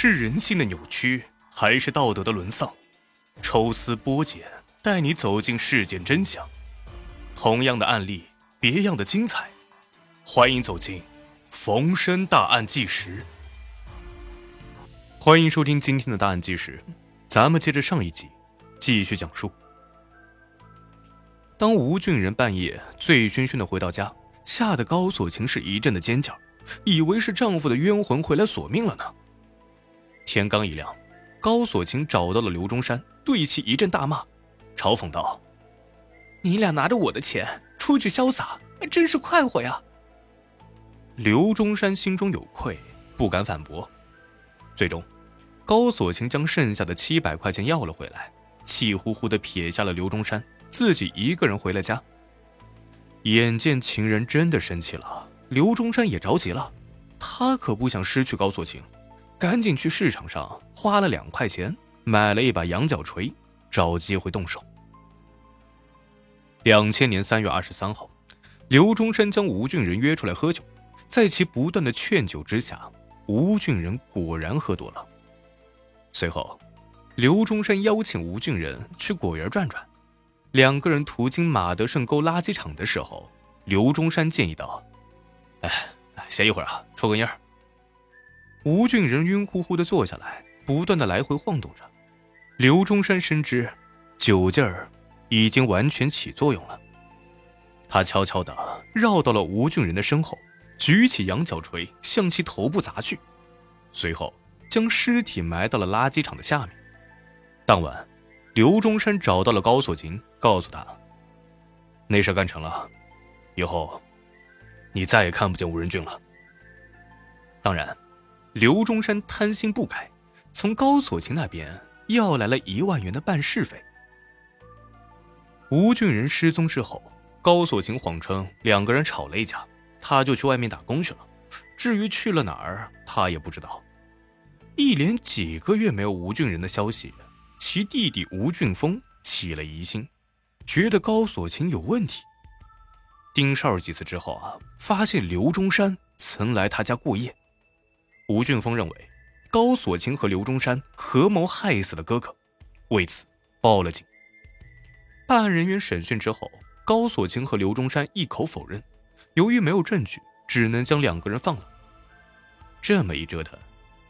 是人性的扭曲，还是道德的沦丧？抽丝剥茧，带你走进事件真相。同样的案例，别样的精彩。欢迎走进《逢申大案纪实》。欢迎收听今天的大案纪实，咱们接着上一集继续讲述。当吴俊仁半夜醉醺醺的回到家，吓得高锁琴是一阵的尖叫，以为是丈夫的冤魂回来索命了呢。天刚一亮，高锁琴找到了刘中山，对其一阵大骂，嘲讽道：“你俩拿着我的钱出去潇洒，真是快活呀！”刘中山心中有愧，不敢反驳。最终，高锁琴将剩下的七百块钱要了回来，气呼呼的撇下了刘中山，自己一个人回了家。眼见情人真的生气了，刘中山也着急了，他可不想失去高锁琴。赶紧去市场上花了两块钱买了一把羊角锤，找机会动手。两千年三月二十三号，刘中山将吴俊仁约出来喝酒，在其不断的劝酒之下，吴俊仁果然喝多了。随后，刘中山邀请吴俊仁去果园转转。两个人途经马德胜沟垃圾场的时候，刘中山建议道：“哎，歇一会儿啊，抽根烟。”吴俊仁晕乎乎的坐下来，不断的来回晃动着。刘中山深知酒劲儿已经完全起作用了，他悄悄的绕到了吴俊仁的身后，举起羊角锤向其头部砸去，随后将尸体埋到了垃圾场的下面。当晚，刘中山找到了高锁琴，告诉他：“那事干成了，以后你再也看不见吴仁俊了。”当然。刘中山贪心不改，从高锁琴那边要来了一万元的办事费。吴俊仁失踪之后，高锁琴谎称两个人吵了一架，他就去外面打工去了。至于去了哪儿，他也不知道。一连几个月没有吴俊仁的消息，其弟弟吴俊峰起了疑心，觉得高锁琴有问题。盯梢几次之后啊，发现刘中山曾来他家过夜。吴俊峰认为，高锁琴和刘中山合谋害死了哥哥，为此报了警。办案人员审讯之后，高锁琴和刘中山一口否认。由于没有证据，只能将两个人放了。这么一折腾，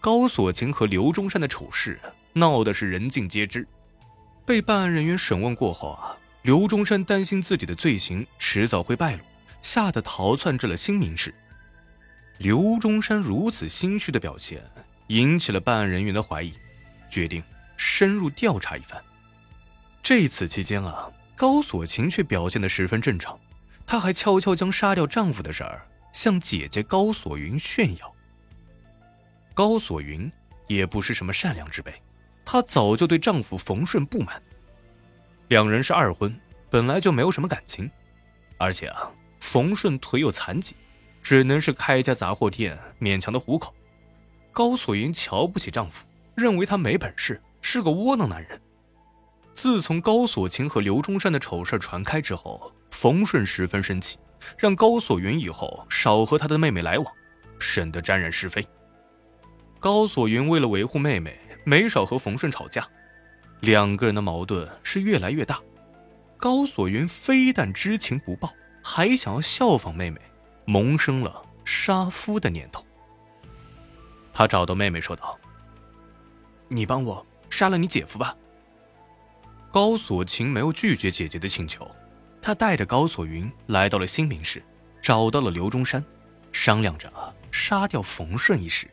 高锁琴和刘中山的丑事闹得是人尽皆知。被办案人员审问过后啊，刘中山担心自己的罪行迟早会败露，吓得逃窜至了新民市。刘中山如此心虚的表现，引起了办案人员的怀疑，决定深入调查一番。这次期间啊，高锁琴却表现得十分正常，她还悄悄将杀掉丈夫的事儿向姐姐高锁云炫耀。高锁云也不是什么善良之辈，她早就对丈夫冯顺不满。两人是二婚，本来就没有什么感情，而且啊，冯顺腿有残疾。只能是开一家杂货店，勉强的糊口。高锁云瞧不起丈夫，认为他没本事，是个窝囊男人。自从高锁琴和刘中山的丑事传开之后，冯顺十分生气，让高锁云以后少和他的妹妹来往，省得沾染是非。高锁云为了维护妹妹，没少和冯顺吵架，两个人的矛盾是越来越大。高锁云非但知情不报，还想要效仿妹妹。萌生了杀夫的念头。他找到妹妹说道：“你帮我杀了你姐夫吧。”高锁琴没有拒绝姐姐的请求，他带着高锁云来到了新民市，找到了刘中山，商量着杀掉冯顺一事。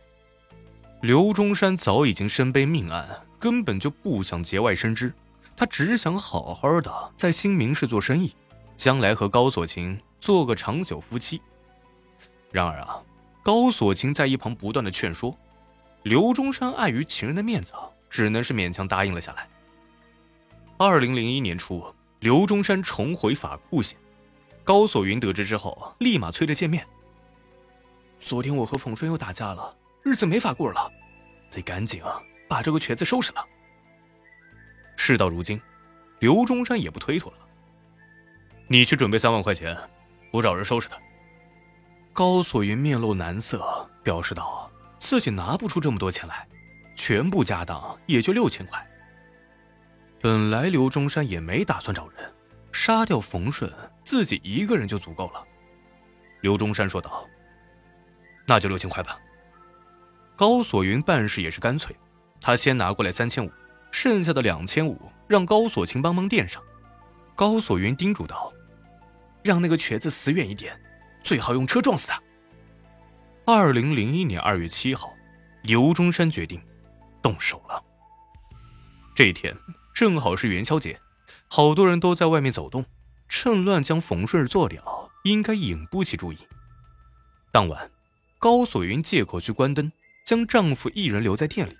刘中山早已经身背命案，根本就不想节外生枝，他只想好好的在新民市做生意，将来和高锁琴做个长久夫妻。然而啊，高锁琴在一旁不断的劝说，刘中山碍于情人的面子，只能是勉强答应了下来。二零零一年初，刘中山重回法库县，高锁云得知之后，立马催着见面。昨天我和冯顺又打架了，日子没法过了，得赶紧啊把这个瘸子收拾了。事到如今，刘中山也不推脱了，你去准备三万块钱，我找人收拾他。高锁云面露难色，表示道：“自己拿不出这么多钱来，全部家当也就六千块。本来刘中山也没打算找人，杀掉冯顺，自己一个人就足够了。刘中山说道：“那就六千块吧。”高锁云办事也是干脆，他先拿过来三千五，剩下的两千五让高锁琴帮忙垫上。高锁云叮嘱道：“让那个瘸子死远一点，最好用车撞死他。”二零零一年二月七号，刘中山决定动手了。这一天正好是元宵节，好多人都在外面走动，趁乱将冯顺做掉，应该引不起注意。当晚，高锁云借口去关灯，将丈夫一人留在店里。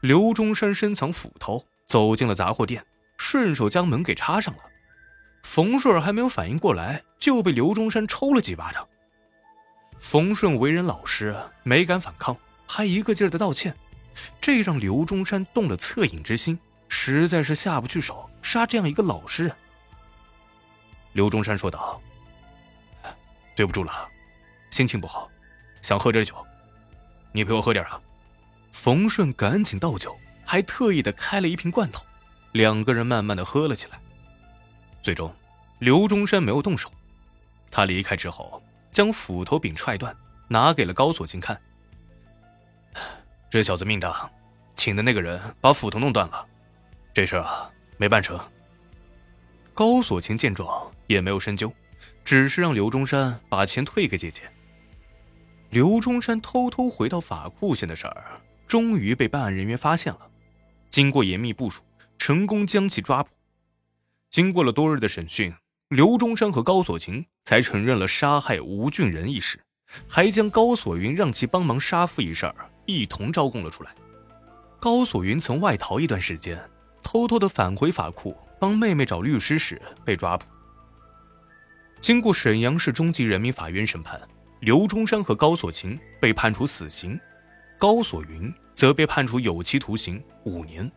刘中山深藏斧头，走进了杂货店，顺手将门给插上了。冯顺还没有反应过来，就被刘中山抽了几巴掌。冯顺为人老实，没敢反抗，还一个劲儿的道歉，这让刘中山动了恻隐之心，实在是下不去手杀这样一个老实人。刘中山说道：“对不住了，心情不好，想喝点酒，你陪我喝点啊。”冯顺赶紧倒酒，还特意的开了一瓶罐头，两个人慢慢的喝了起来。最终，刘中山没有动手，他离开之后。将斧头柄踹断，拿给了高锁琴看。这小子命大，请的那个人把斧头弄断了，这事啊没办成。高锁琴见状也没有深究，只是让刘中山把钱退给姐姐。刘中山偷偷回到法库县的事儿，终于被办案人员发现了。经过严密部署，成功将其抓捕。经过了多日的审讯。刘中山和高锁琴才承认了杀害吴俊仁一事，还将高锁云让其帮忙杀父一事一同招供了出来。高锁云曾外逃一段时间，偷偷的返回法库帮妹妹找律师时被抓捕。经过沈阳市中级人民法院审判，刘中山和高锁琴被判处死刑，高锁云则被判处有期徒刑五年。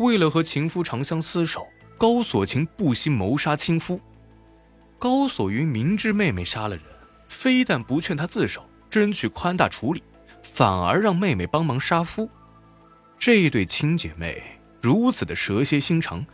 为了和情夫长相厮守。高锁琴不惜谋杀亲夫，高锁云明知妹妹杀了人，非但不劝她自首，争取宽大处理，反而让妹妹帮忙杀夫。这一对亲姐妹如此的蛇蝎心肠，